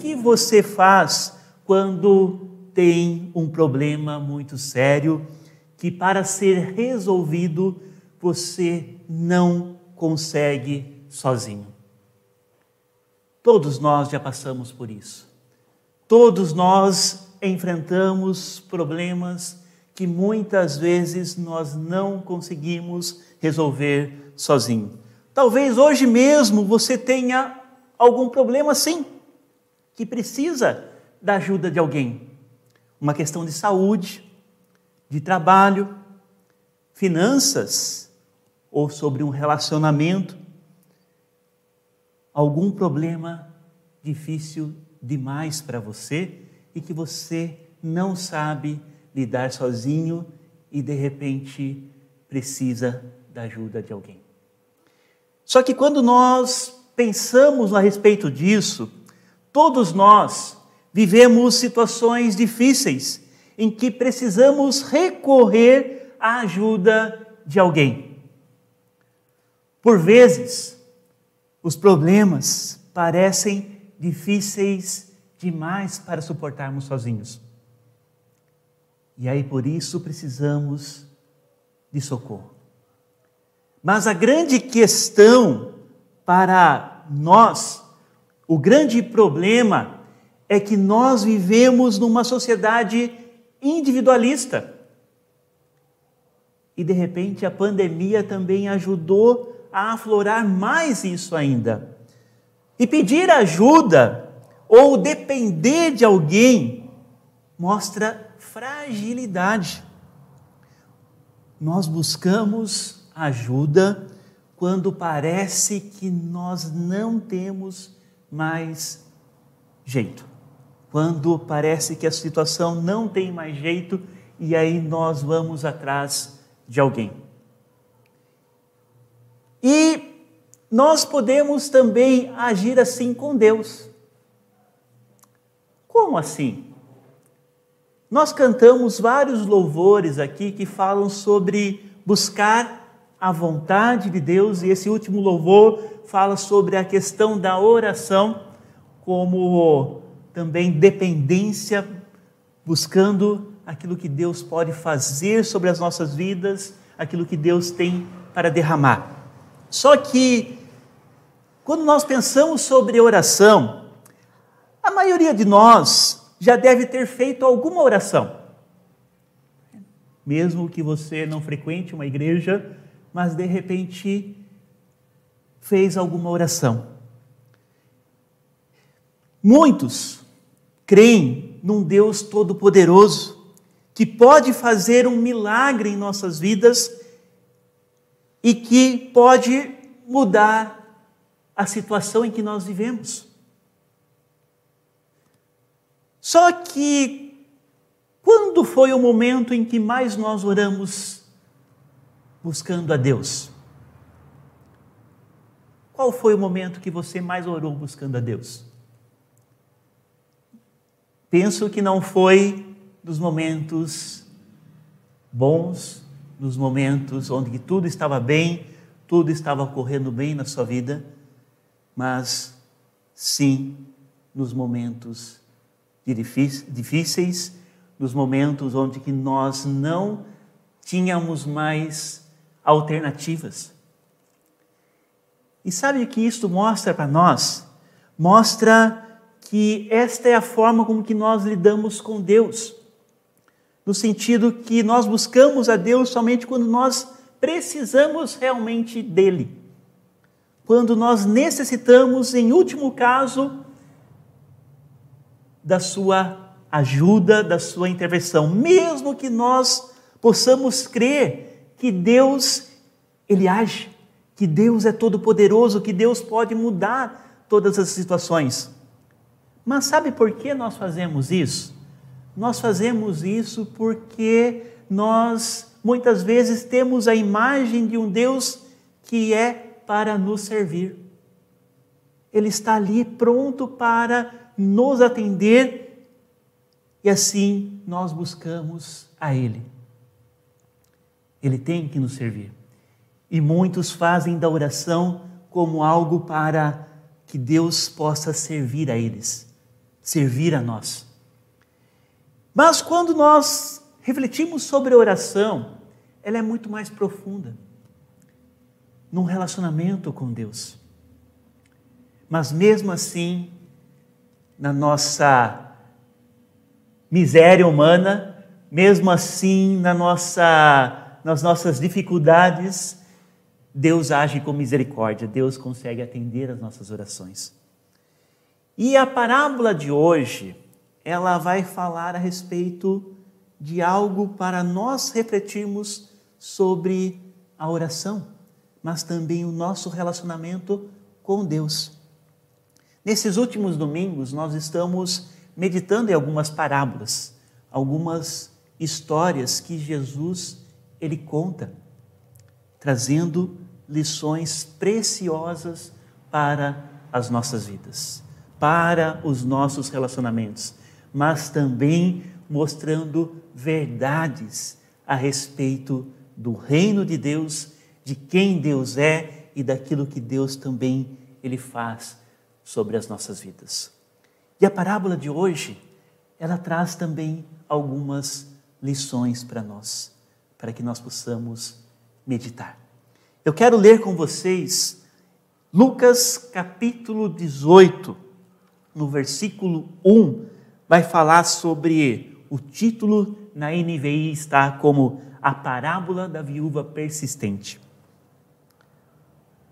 que você faz quando tem um problema muito sério que, para ser resolvido, você não consegue sozinho? Todos nós já passamos por isso. Todos nós enfrentamos problemas que muitas vezes nós não conseguimos resolver sozinho. Talvez hoje mesmo você tenha algum problema sim, que precisa da ajuda de alguém. Uma questão de saúde, de trabalho, finanças ou sobre um relacionamento, algum problema difícil demais para você e que você não sabe lidar sozinho e de repente precisa da ajuda de alguém. Só que quando nós pensamos a respeito disso, todos nós vivemos situações difíceis em que precisamos recorrer à ajuda de alguém. Por vezes, os problemas parecem difíceis demais para suportarmos sozinhos. E aí por isso precisamos de socorro. Mas a grande questão para nós, o grande problema é que nós vivemos numa sociedade individualista. E de repente a pandemia também ajudou a aflorar mais isso ainda. E pedir ajuda ou depender de alguém mostra fragilidade. Nós buscamos ajuda quando parece que nós não temos mais jeito. Quando parece que a situação não tem mais jeito e aí nós vamos atrás de alguém. E nós podemos também agir assim com Deus. Como assim? Nós cantamos vários louvores aqui que falam sobre buscar a vontade de Deus, e esse último louvor fala sobre a questão da oração, como também dependência, buscando aquilo que Deus pode fazer sobre as nossas vidas, aquilo que Deus tem para derramar. Só que quando nós pensamos sobre oração, a maioria de nós já deve ter feito alguma oração. Mesmo que você não frequente uma igreja, mas de repente fez alguma oração. Muitos creem num Deus todo-poderoso que pode fazer um milagre em nossas vidas e que pode mudar a situação em que nós vivemos. Só que, quando foi o momento em que mais nós oramos buscando a Deus? Qual foi o momento que você mais orou buscando a Deus? Penso que não foi nos momentos bons, nos momentos onde tudo estava bem, tudo estava correndo bem na sua vida mas sim nos momentos difíceis, nos momentos onde que nós não tínhamos mais alternativas. E sabe o que isto mostra para nós? Mostra que esta é a forma como que nós lidamos com Deus. No sentido que nós buscamos a Deus somente quando nós precisamos realmente dele quando nós necessitamos, em último caso, da sua ajuda, da sua intervenção, mesmo que nós possamos crer que Deus ele age, que Deus é todo poderoso, que Deus pode mudar todas as situações. Mas sabe por que nós fazemos isso? Nós fazemos isso porque nós muitas vezes temos a imagem de um Deus que é para nos servir. Ele está ali pronto para nos atender e assim nós buscamos a Ele. Ele tem que nos servir. E muitos fazem da oração como algo para que Deus possa servir a eles. servir a nós. Mas quando nós refletimos sobre a oração, ela é muito mais profunda num relacionamento com Deus. Mas mesmo assim, na nossa miséria humana, mesmo assim na nossa, nas nossas dificuldades, Deus age com misericórdia, Deus consegue atender as nossas orações. E a parábola de hoje, ela vai falar a respeito de algo para nós refletirmos sobre a oração, mas também o nosso relacionamento com Deus. Nesses últimos domingos, nós estamos meditando em algumas parábolas, algumas histórias que Jesus ele conta, trazendo lições preciosas para as nossas vidas, para os nossos relacionamentos, mas também mostrando verdades a respeito do reino de Deus, de quem Deus é e daquilo que Deus também ele faz sobre as nossas vidas. E a parábola de hoje, ela traz também algumas lições para nós, para que nós possamos meditar. Eu quero ler com vocês Lucas capítulo 18, no versículo 1, vai falar sobre o título na NVI está como a parábola da viúva persistente.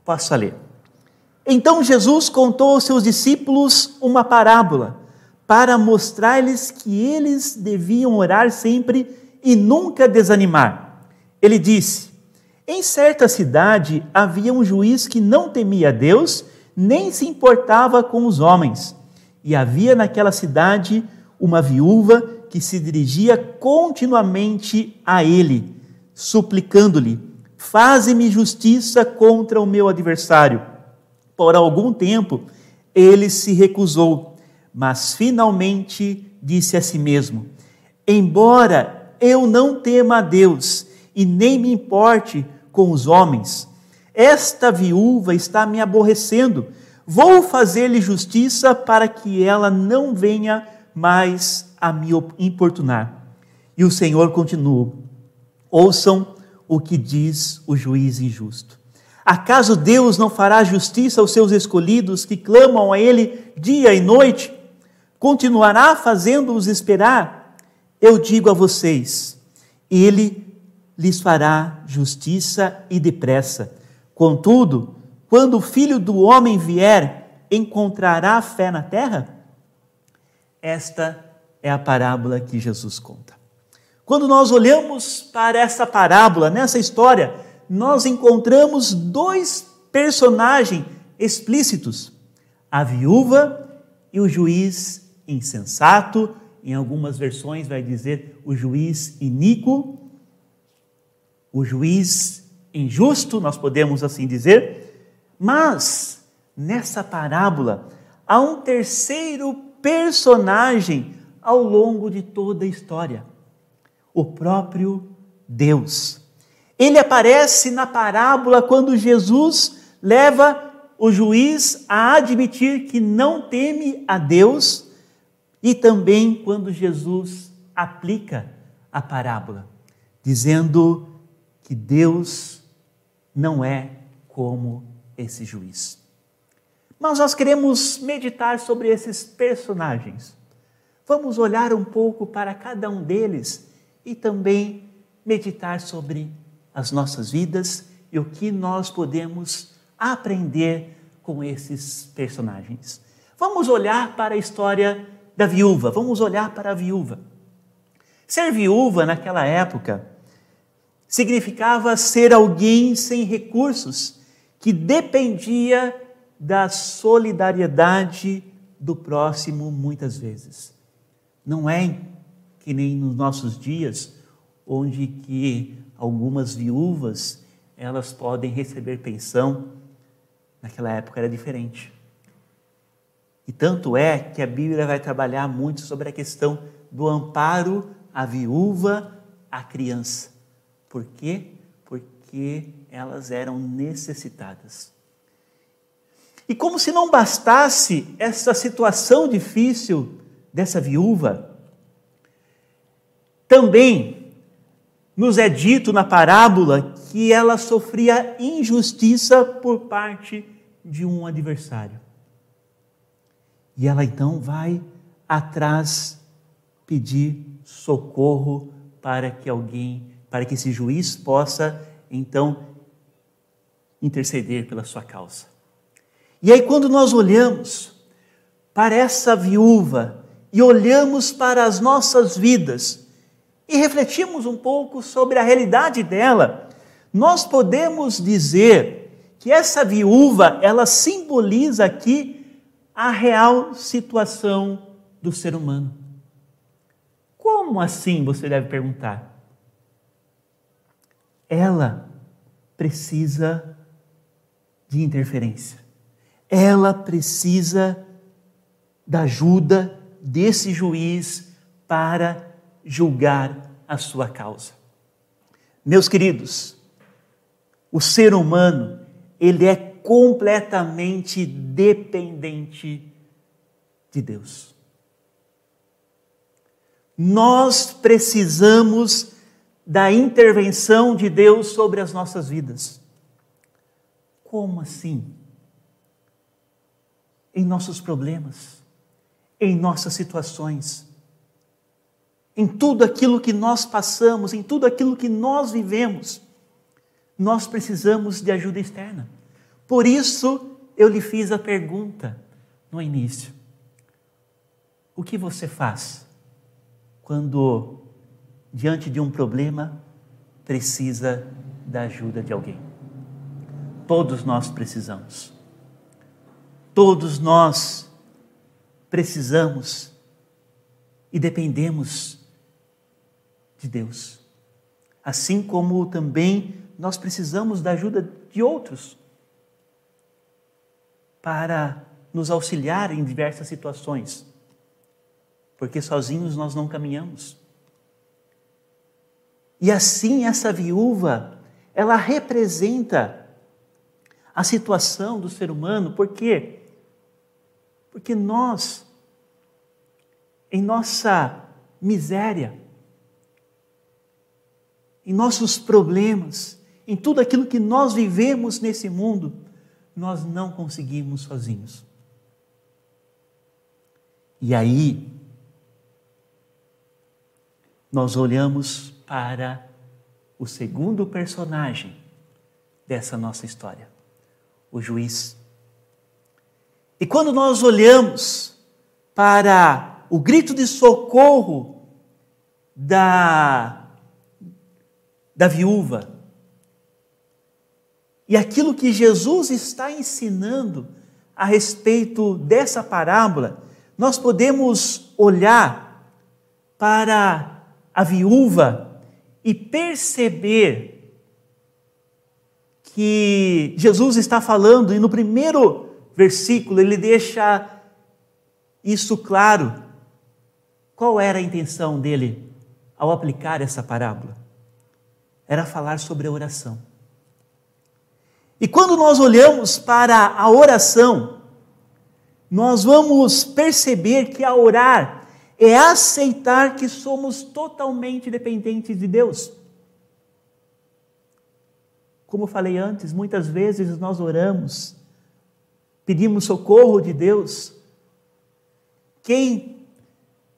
Posso ler? Então Jesus contou aos seus discípulos uma parábola para mostrar-lhes que eles deviam orar sempre e nunca desanimar. Ele disse: em certa cidade havia um juiz que não temia Deus, nem se importava com os homens. E havia naquela cidade uma viúva que se dirigia continuamente a ele, suplicando-lhe: Faze-me justiça contra o meu adversário. Por algum tempo ele se recusou, mas finalmente disse a si mesmo: Embora eu não tema a Deus e nem me importe com os homens. Esta viúva está me aborrecendo. Vou fazer-lhe justiça para que ela não venha mais a me importunar. E o Senhor continuou: Ouçam o que diz o juiz injusto. Acaso Deus não fará justiça aos seus escolhidos que clamam a Ele dia e noite? Continuará fazendo-os esperar? Eu digo a vocês: Ele lhes fará justiça e depressa. Contudo, quando o filho do homem vier, encontrará fé na terra? Esta é a parábola que Jesus conta. Quando nós olhamos para essa parábola, nessa história, nós encontramos dois personagens explícitos: a viúva e o juiz insensato. Em algumas versões vai dizer o juiz iníquo o juiz injusto, nós podemos assim dizer, mas nessa parábola há um terceiro personagem ao longo de toda a história: o próprio Deus. Ele aparece na parábola quando Jesus leva o juiz a admitir que não teme a Deus e também quando Jesus aplica a parábola, dizendo que Deus não é como esse juiz. Mas nós queremos meditar sobre esses personagens. Vamos olhar um pouco para cada um deles e também meditar sobre as nossas vidas e o que nós podemos aprender com esses personagens. Vamos olhar para a história da viúva, vamos olhar para a viúva. Ser viúva naquela época significava ser alguém sem recursos, que dependia da solidariedade do próximo muitas vezes. Não é que nem nos nossos dias, onde que algumas viúvas elas podem receber pensão. Naquela época era diferente. E tanto é que a Bíblia vai trabalhar muito sobre a questão do amparo à viúva, à criança. Por quê? Porque elas eram necessitadas. E como se não bastasse essa situação difícil dessa viúva, também nos é dito na parábola que ela sofria injustiça por parte de um adversário. E ela então vai atrás pedir socorro para que alguém, para que esse juiz possa então interceder pela sua causa. E aí, quando nós olhamos para essa viúva e olhamos para as nossas vidas e refletimos um pouco sobre a realidade dela, nós podemos dizer que essa viúva, ela simboliza aqui a real situação do ser humano. Como assim, você deve perguntar? Ela precisa de interferência. Ela precisa da ajuda desse juiz para julgar a sua causa. Meus queridos, o ser humano, ele é completamente dependente de Deus. Nós precisamos da intervenção de Deus sobre as nossas vidas. Como assim? Em nossos problemas, em nossas situações, em tudo aquilo que nós passamos, em tudo aquilo que nós vivemos, nós precisamos de ajuda externa. Por isso eu lhe fiz a pergunta no início: o que você faz quando, diante de um problema, precisa da ajuda de alguém? Todos nós precisamos. Todos nós precisamos e dependemos de Deus. Assim como também nós precisamos da ajuda de outros para nos auxiliar em diversas situações, porque sozinhos nós não caminhamos. E assim essa viúva, ela representa a situação do ser humano, por quê? Porque nós, em nossa miséria, em nossos problemas, em tudo aquilo que nós vivemos nesse mundo, nós não conseguimos sozinhos. E aí, nós olhamos para o segundo personagem dessa nossa história o juiz. E quando nós olhamos para o grito de socorro da, da viúva, e aquilo que Jesus está ensinando a respeito dessa parábola, nós podemos olhar para a viúva e perceber que Jesus está falando, e no primeiro versículo ele deixa isso claro. Qual era a intenção dele ao aplicar essa parábola? Era falar sobre a oração. E quando nós olhamos para a oração, nós vamos perceber que a orar é aceitar que somos totalmente dependentes de Deus. Como falei antes, muitas vezes nós oramos, pedimos socorro de Deus. Quem,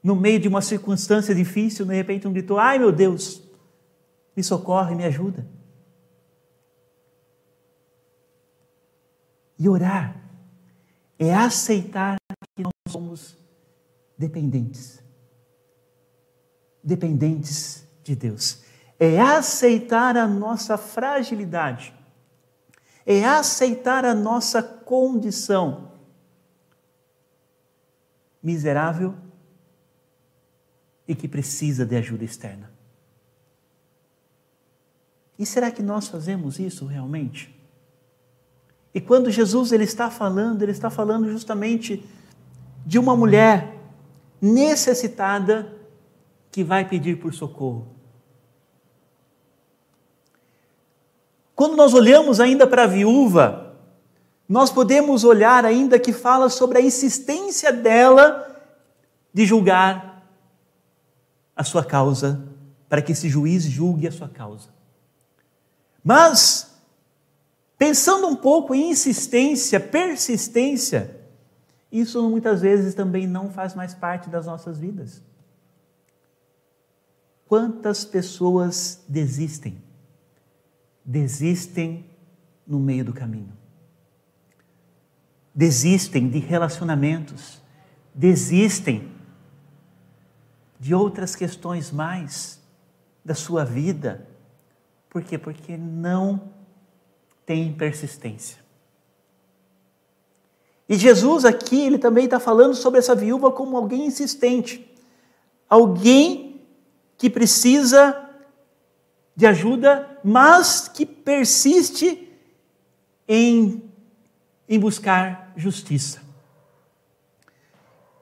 no meio de uma circunstância difícil, de repente um gritou: Ai meu Deus, me socorre, me ajuda. E orar é aceitar que nós somos dependentes. Dependentes de Deus é aceitar a nossa fragilidade, é aceitar a nossa condição miserável e que precisa de ajuda externa. E será que nós fazemos isso realmente? E quando Jesus ele está falando, ele está falando justamente de uma mulher necessitada que vai pedir por socorro. Quando nós olhamos ainda para a viúva, nós podemos olhar ainda que fala sobre a insistência dela de julgar a sua causa, para que esse juiz julgue a sua causa. Mas, pensando um pouco em insistência, persistência, isso muitas vezes também não faz mais parte das nossas vidas. Quantas pessoas desistem? Desistem no meio do caminho. Desistem de relacionamentos, desistem de outras questões mais da sua vida. Por quê? Porque não tem persistência. E Jesus aqui, ele também está falando sobre essa viúva como alguém insistente, alguém que precisa de ajuda, mas que persiste em, em buscar justiça.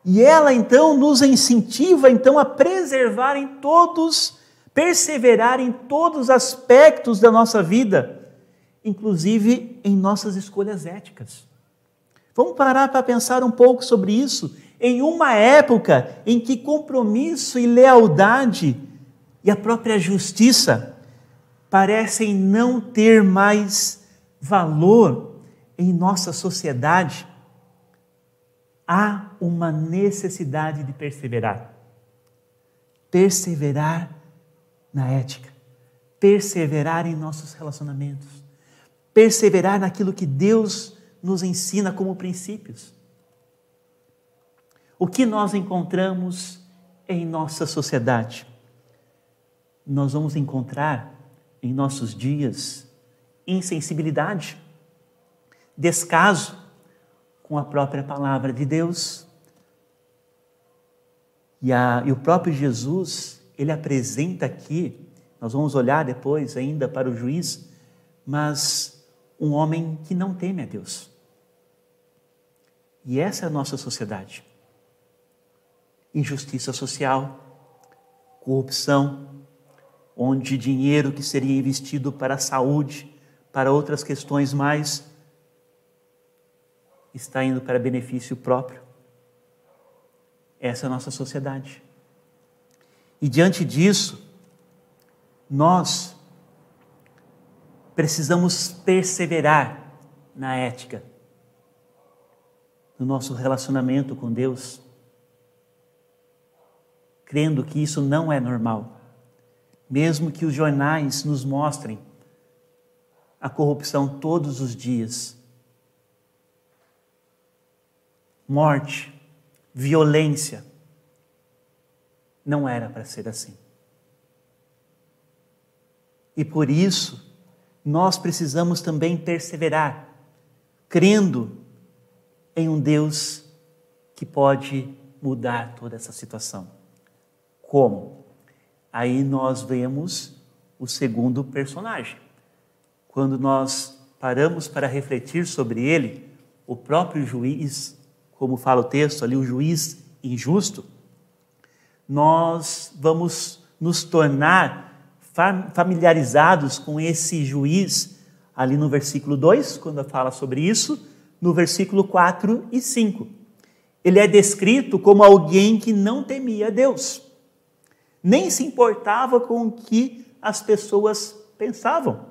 E ela então nos incentiva então a preservar em todos, perseverar em todos os aspectos da nossa vida, inclusive em nossas escolhas éticas. Vamos parar para pensar um pouco sobre isso em uma época em que compromisso e lealdade e a própria justiça parecem não ter mais valor em nossa sociedade, há uma necessidade de perseverar. Perseverar na ética, perseverar em nossos relacionamentos, perseverar naquilo que Deus nos ensina como princípios. O que nós encontramos em nossa sociedade? Nós vamos encontrar em nossos dias insensibilidade, descaso com a própria palavra de Deus. E, a, e o próprio Jesus, ele apresenta aqui, nós vamos olhar depois ainda para o juiz, mas um homem que não teme a Deus. E essa é a nossa sociedade. Injustiça social, corrupção, onde dinheiro que seria investido para a saúde, para outras questões mais, está indo para benefício próprio. Essa é a nossa sociedade. E diante disso, nós precisamos perseverar na ética, no nosso relacionamento com Deus, crendo que isso não é normal, mesmo que os jornais nos mostrem a corrupção todos os dias. Morte, violência. Não era para ser assim. E por isso, nós precisamos também perseverar, crendo em um Deus que pode mudar toda essa situação. Como? Aí nós vemos o segundo personagem. Quando nós paramos para refletir sobre ele, o próprio juiz, como fala o texto ali, o juiz injusto, nós vamos nos tornar familiarizados com esse juiz ali no versículo 2, quando fala sobre isso, no versículo 4 e 5. Ele é descrito como alguém que não temia Deus, nem se importava com o que as pessoas pensavam.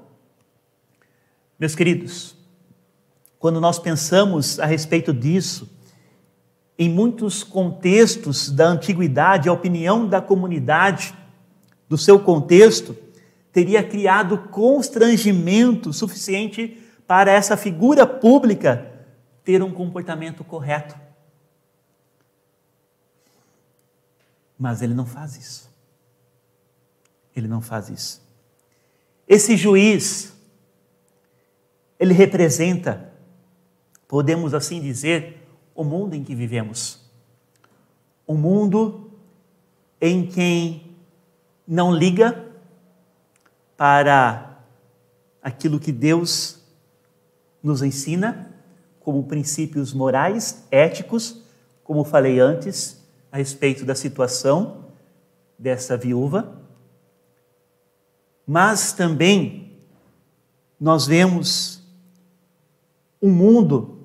Meus queridos, quando nós pensamos a respeito disso, em muitos contextos da antiguidade, a opinião da comunidade do seu contexto, teria criado constrangimento suficiente para essa figura pública ter um comportamento correto. Mas ele não faz isso. Ele não faz isso. Esse juiz, ele representa, podemos assim dizer, o mundo em que vivemos. Um mundo em quem não liga para aquilo que Deus nos ensina como princípios morais, éticos, como falei antes, a respeito da situação dessa viúva. Mas também nós vemos um mundo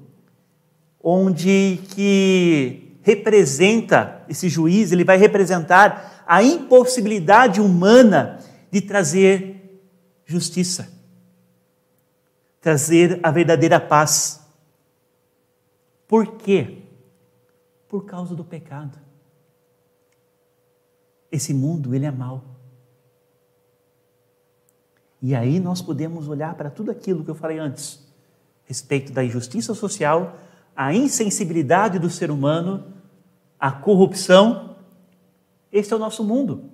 onde que representa, esse juiz, ele vai representar a impossibilidade humana de trazer justiça, trazer a verdadeira paz. Por quê? Por causa do pecado. Esse mundo, ele é mau. E aí nós podemos olhar para tudo aquilo que eu falei antes, respeito da injustiça social, a insensibilidade do ser humano, a corrupção. Esse é o nosso mundo.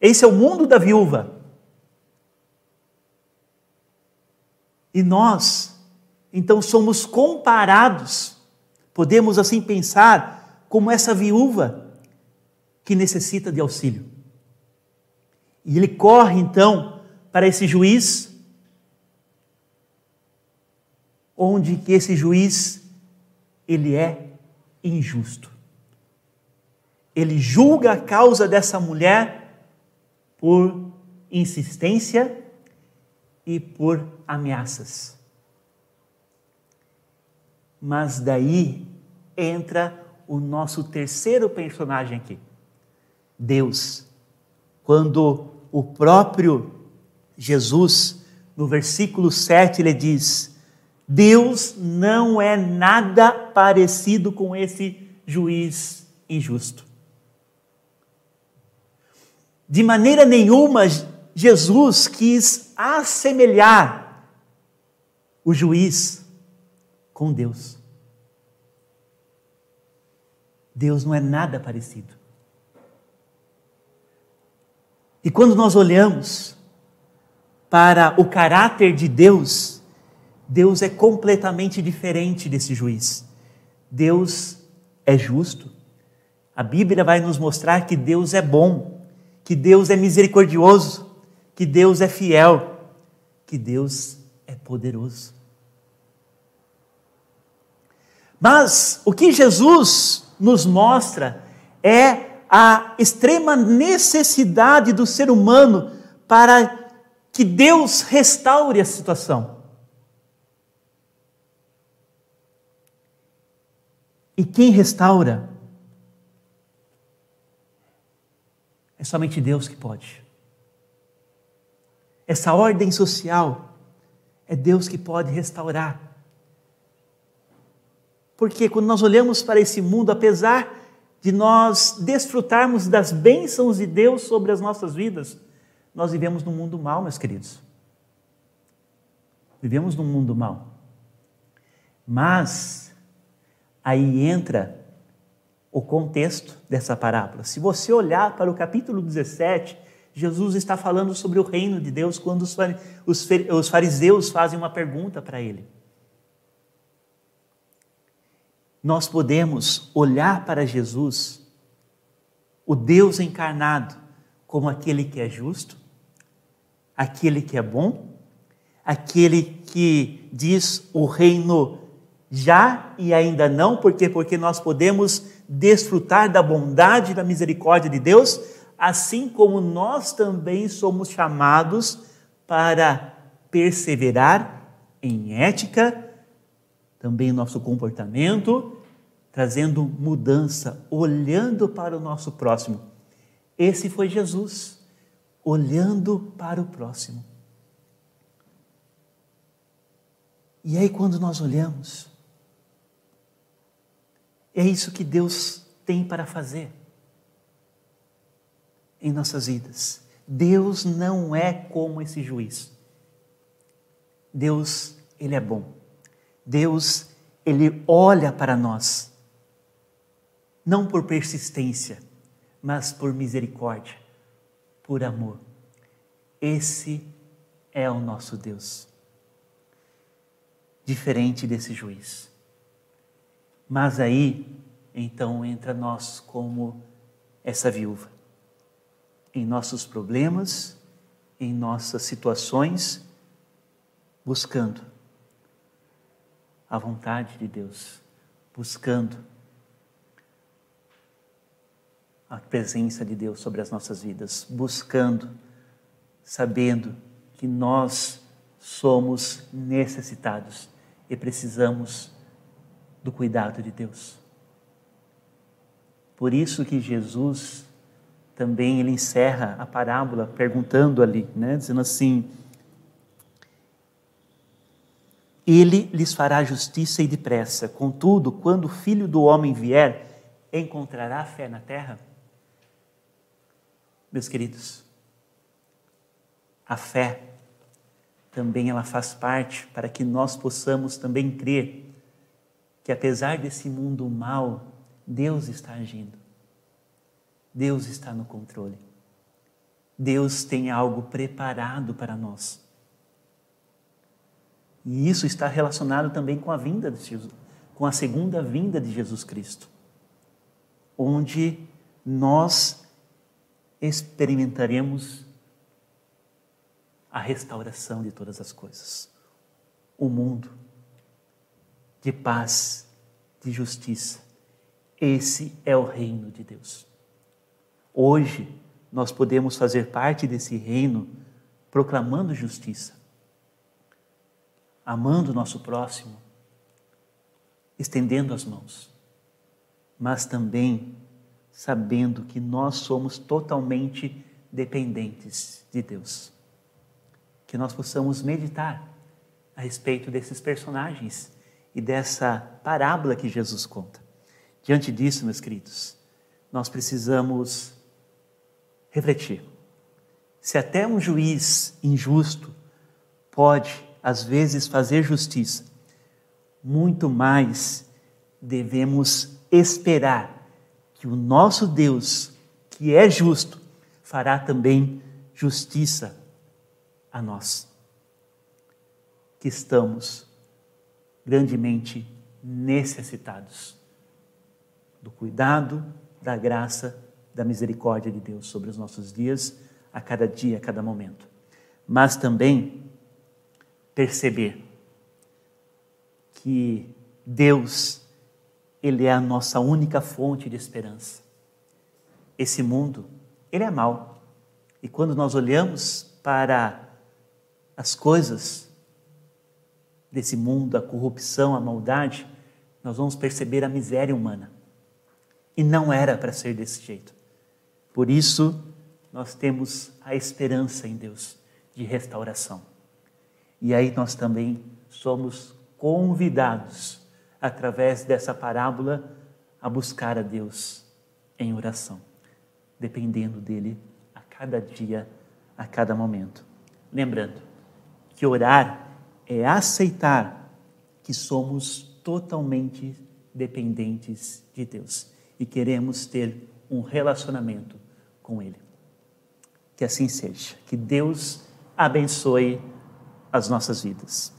Esse é o mundo da viúva. E nós, então, somos comparados, podemos assim pensar, como essa viúva que necessita de auxílio. E ele corre então para esse juiz, onde que esse juiz ele é injusto. Ele julga a causa dessa mulher por insistência e por ameaças. Mas daí entra o nosso terceiro personagem aqui, Deus. Quando o próprio Jesus, no versículo 7, ele diz: Deus não é nada parecido com esse juiz injusto. De maneira nenhuma, Jesus quis assemelhar o juiz com Deus. Deus não é nada parecido. E quando nós olhamos para o caráter de Deus, Deus é completamente diferente desse juiz. Deus é justo. A Bíblia vai nos mostrar que Deus é bom, que Deus é misericordioso, que Deus é fiel, que Deus é poderoso. Mas o que Jesus nos mostra é a extrema necessidade do ser humano para que Deus restaure a situação. E quem restaura é somente Deus que pode. Essa ordem social é Deus que pode restaurar. Porque quando nós olhamos para esse mundo, apesar de nós desfrutarmos das bênçãos de Deus sobre as nossas vidas, nós vivemos num mundo mal, meus queridos. Vivemos num mundo mal. Mas aí entra o contexto dessa parábola. Se você olhar para o capítulo 17, Jesus está falando sobre o reino de Deus quando os fariseus fazem uma pergunta para ele nós podemos olhar para Jesus, o Deus encarnado, como aquele que é justo, aquele que é bom, aquele que diz o reino já e ainda não, porque porque nós podemos desfrutar da bondade e da misericórdia de Deus, assim como nós também somos chamados para perseverar em ética, também nosso comportamento, trazendo mudança, olhando para o nosso próximo. Esse foi Jesus, olhando para o próximo. E aí, quando nós olhamos, é isso que Deus tem para fazer em nossas vidas. Deus não é como esse juiz. Deus, ele é bom. Deus, ele olha para nós, não por persistência, mas por misericórdia, por amor. Esse é o nosso Deus. Diferente desse juiz. Mas aí, então, entra nós como essa viúva. Em nossos problemas, em nossas situações, buscando a vontade de Deus, buscando a presença de Deus sobre as nossas vidas, buscando, sabendo que nós somos necessitados e precisamos do cuidado de Deus. Por isso que Jesus também ele encerra a parábola perguntando ali, né, dizendo assim: Ele lhes fará justiça e depressa. Contudo, quando o Filho do homem vier, encontrará fé na terra? Meus queridos, a fé também ela faz parte para que nós possamos também crer que apesar desse mundo mal, Deus está agindo. Deus está no controle. Deus tem algo preparado para nós. E isso está relacionado também com a vinda de Jesus, com a segunda vinda de Jesus Cristo, onde nós experimentaremos a restauração de todas as coisas. O mundo de paz, de justiça. Esse é o reino de Deus. Hoje nós podemos fazer parte desse reino proclamando justiça, amando o nosso próximo, estendendo as mãos, mas também sabendo que nós somos totalmente dependentes de Deus. Que nós possamos meditar a respeito desses personagens e dessa parábola que Jesus conta. Diante disso, meus queridos, nós precisamos refletir. Se até um juiz injusto pode, às vezes, fazer justiça, muito mais devemos esperar que o nosso Deus, que é justo, fará também justiça a nós, que estamos grandemente necessitados do cuidado, da graça, da misericórdia de Deus sobre os nossos dias, a cada dia, a cada momento. Mas também perceber que Deus, Ele é a nossa única fonte de esperança. Esse mundo, ele é mau. E quando nós olhamos para as coisas desse mundo, a corrupção, a maldade, nós vamos perceber a miséria humana. E não era para ser desse jeito. Por isso, nós temos a esperança em Deus de restauração. E aí nós também somos convidados, através dessa parábola, a buscar a Deus em oração, dependendo dele a cada dia, a cada momento. Lembrando que orar é aceitar que somos totalmente dependentes de Deus e queremos ter um relacionamento com Ele. Que assim seja. Que Deus abençoe as nossas vidas.